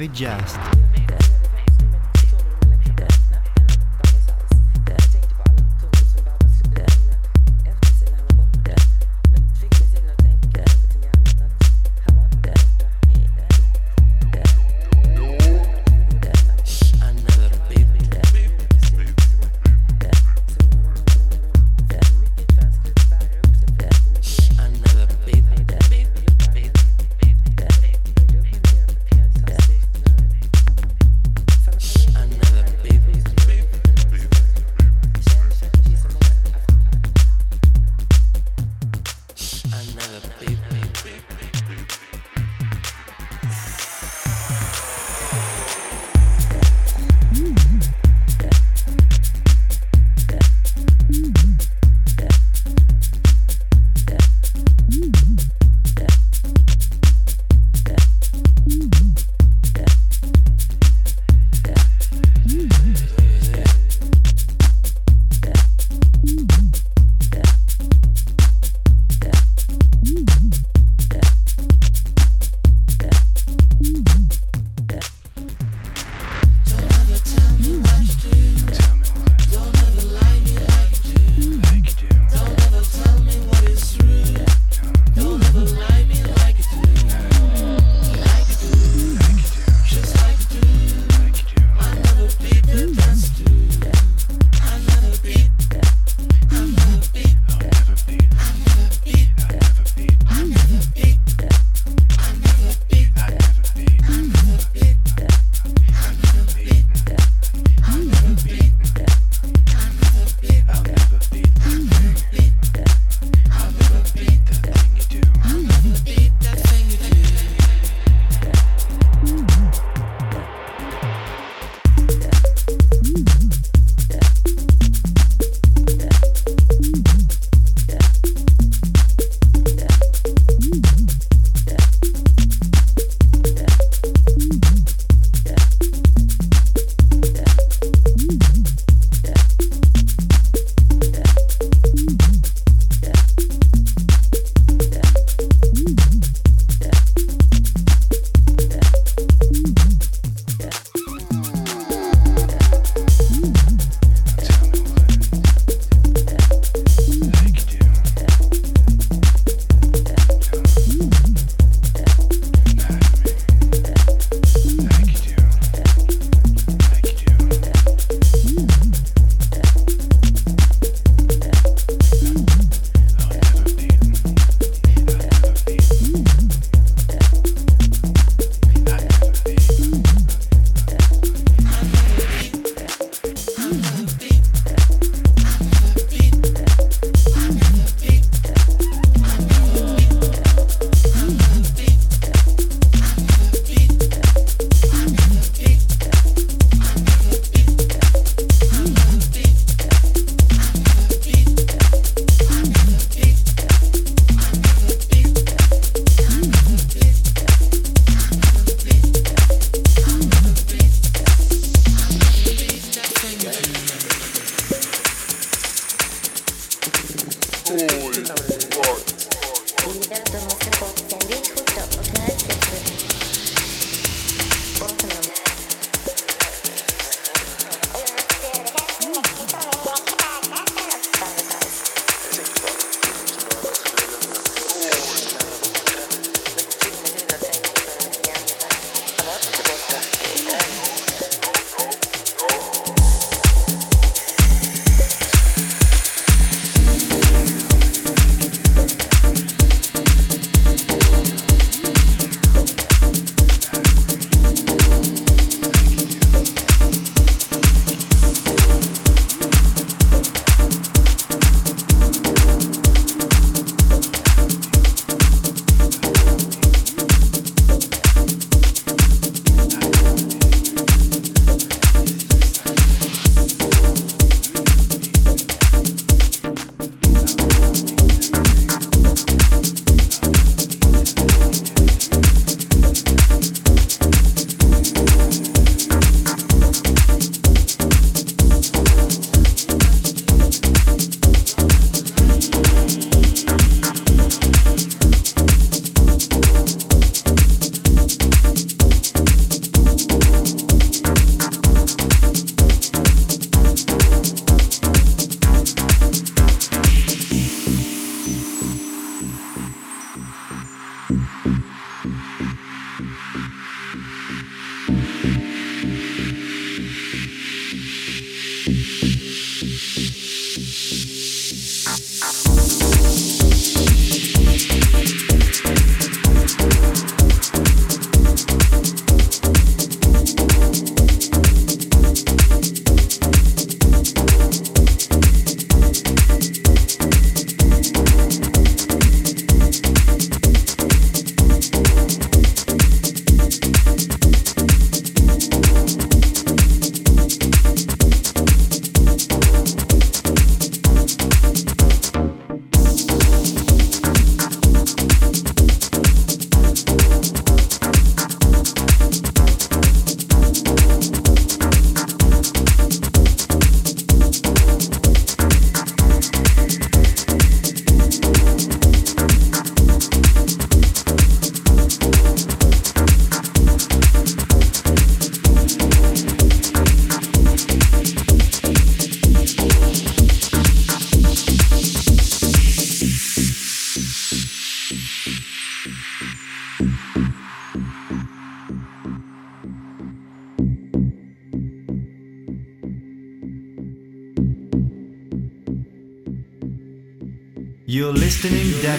David Just.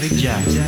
Static Jazz.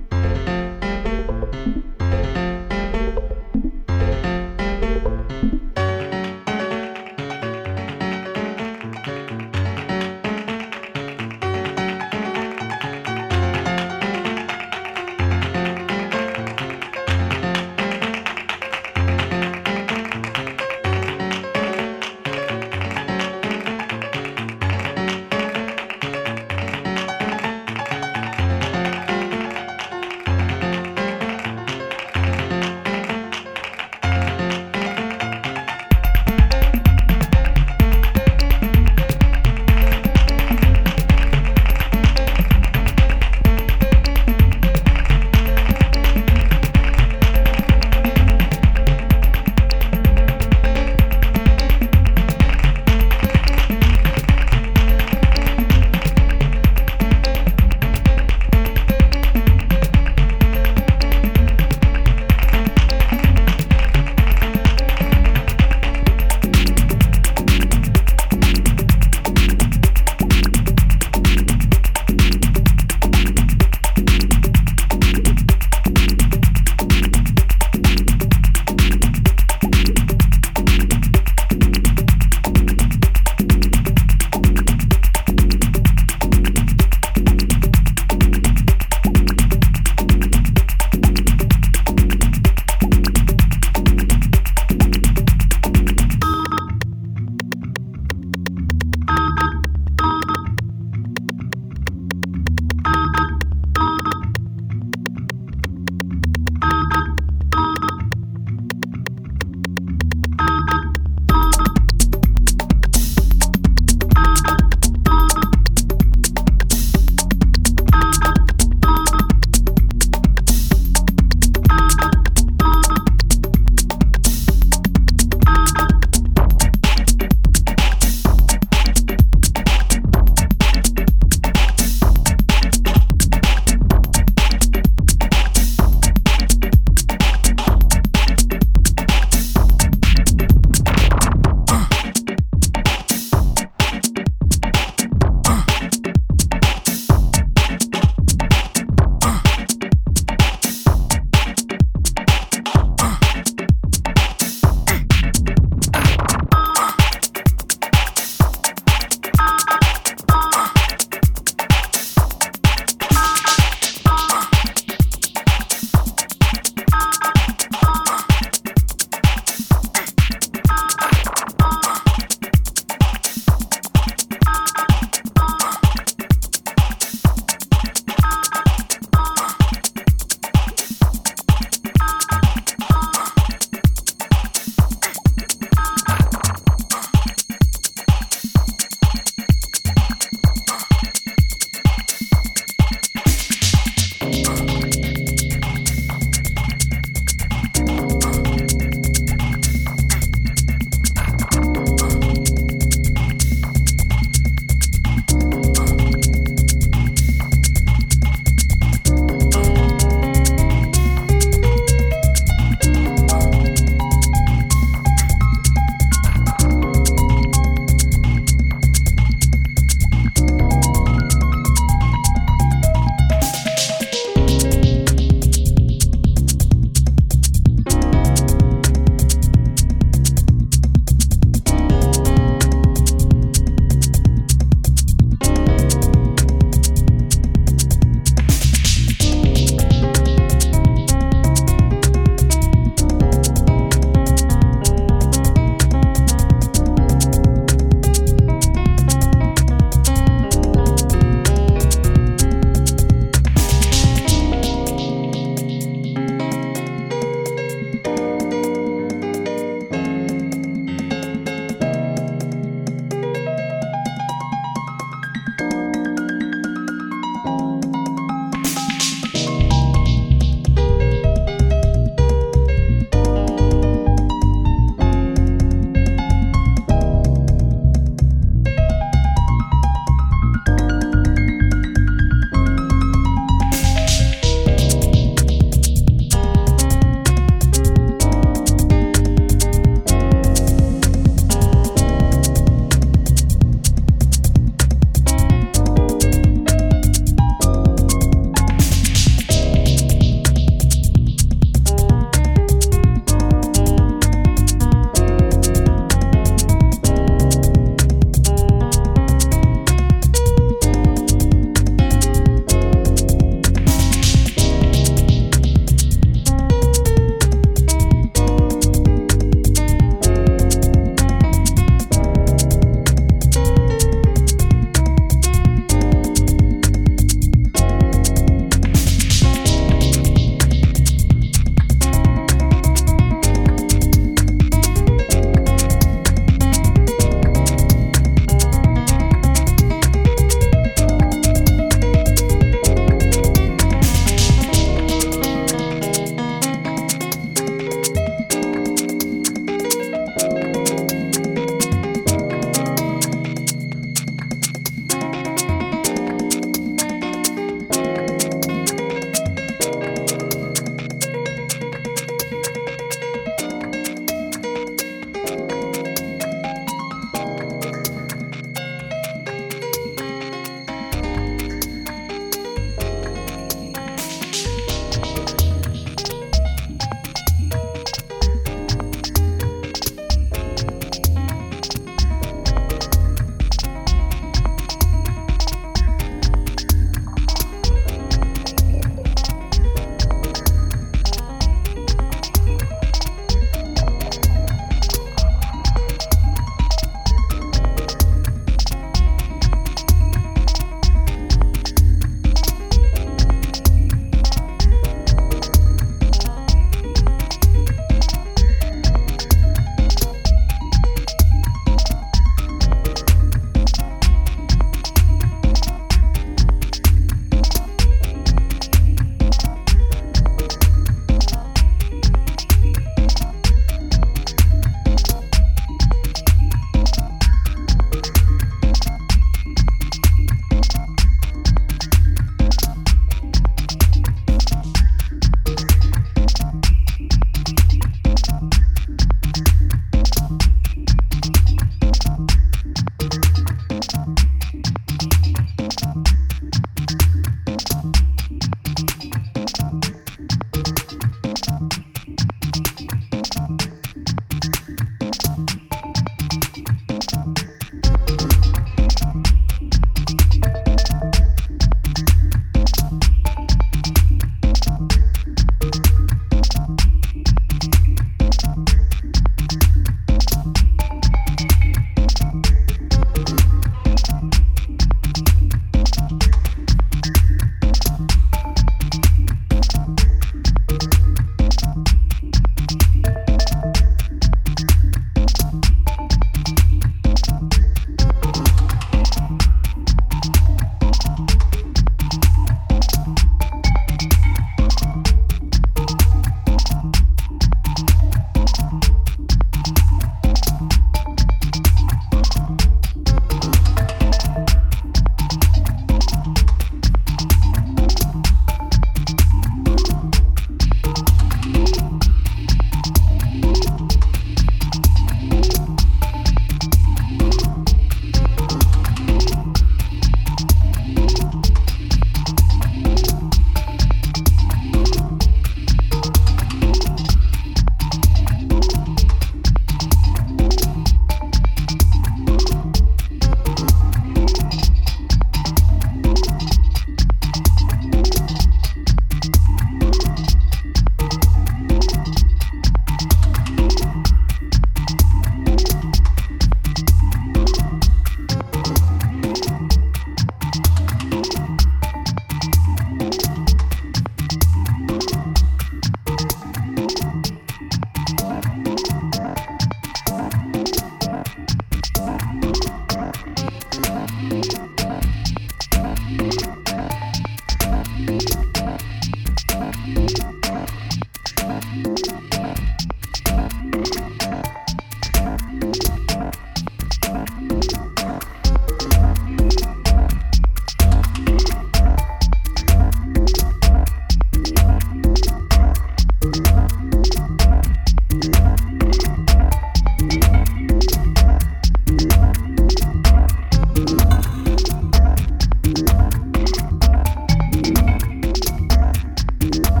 Thank.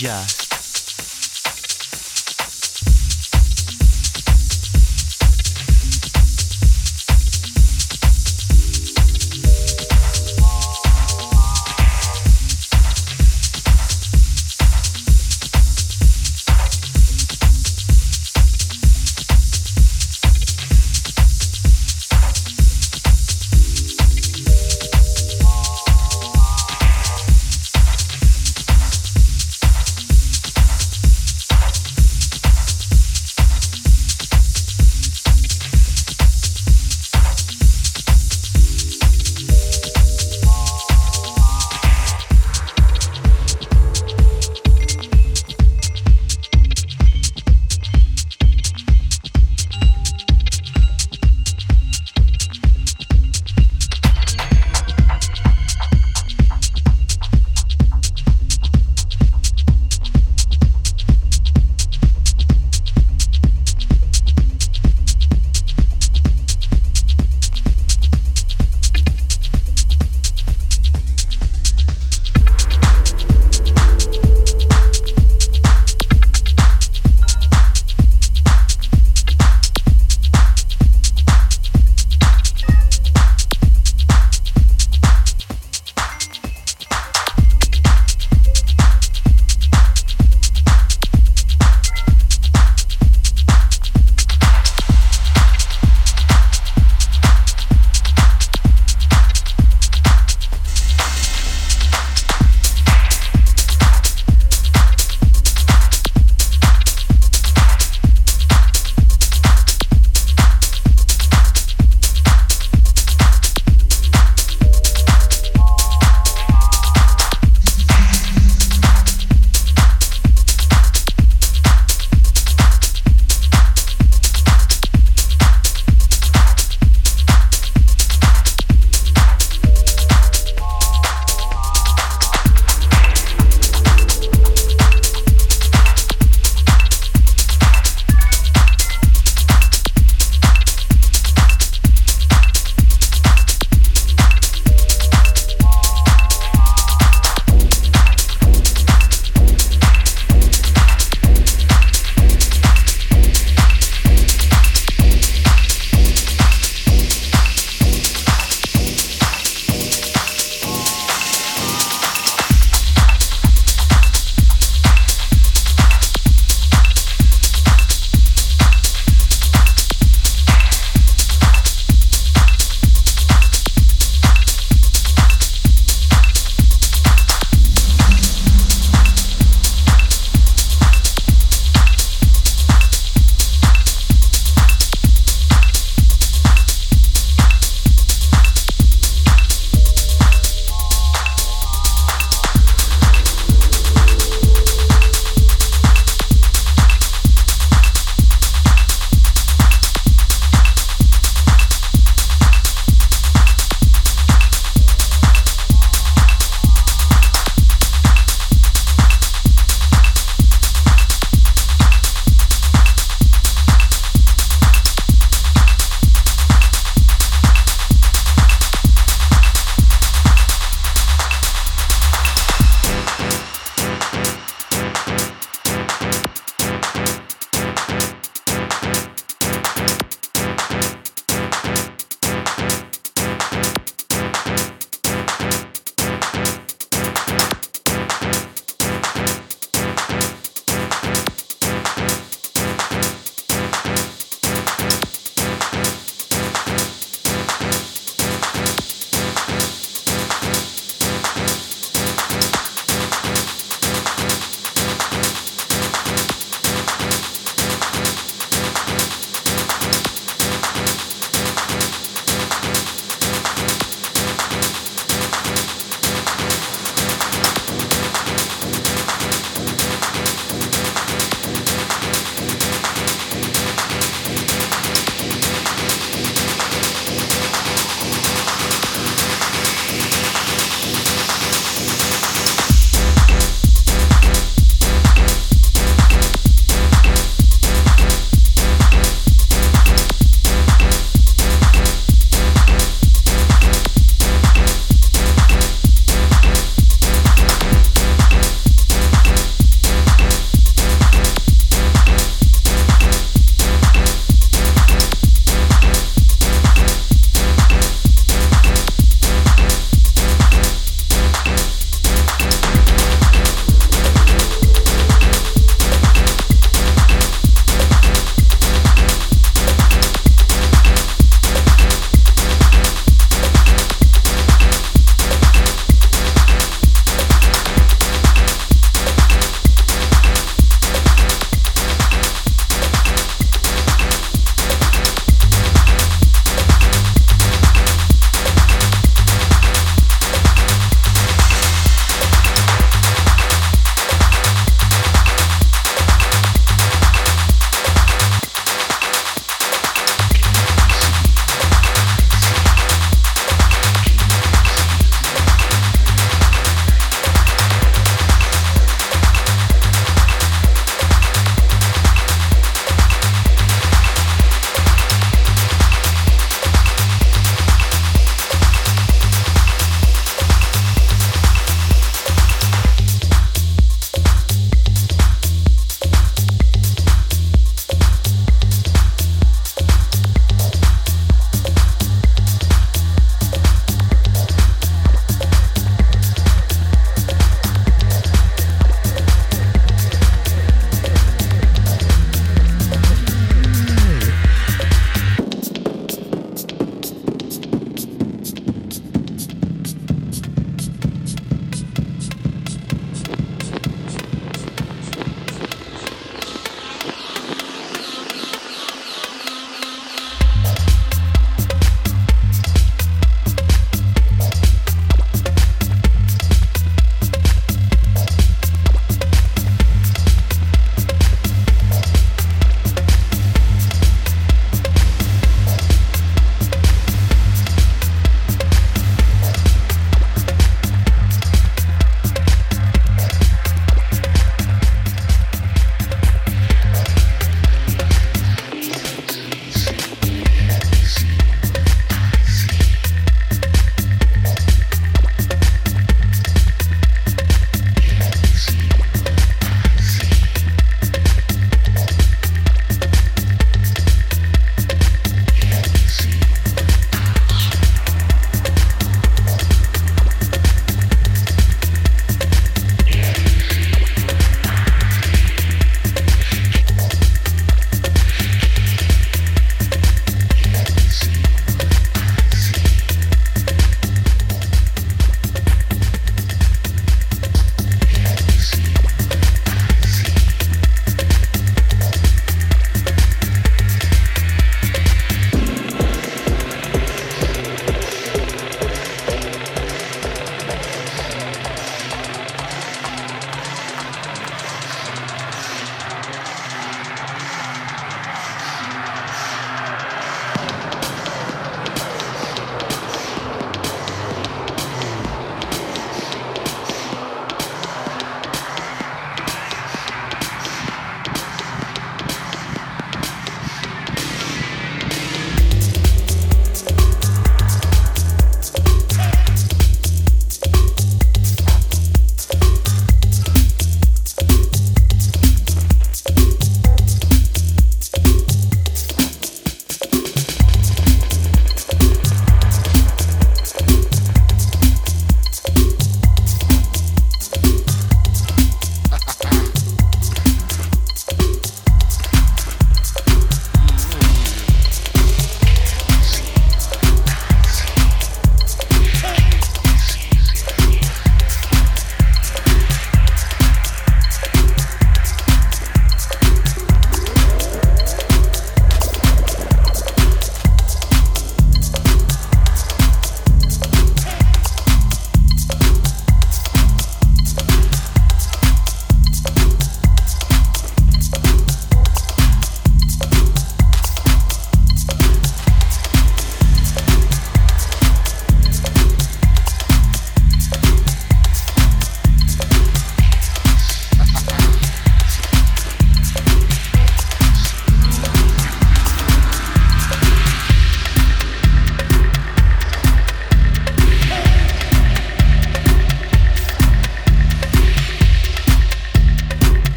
David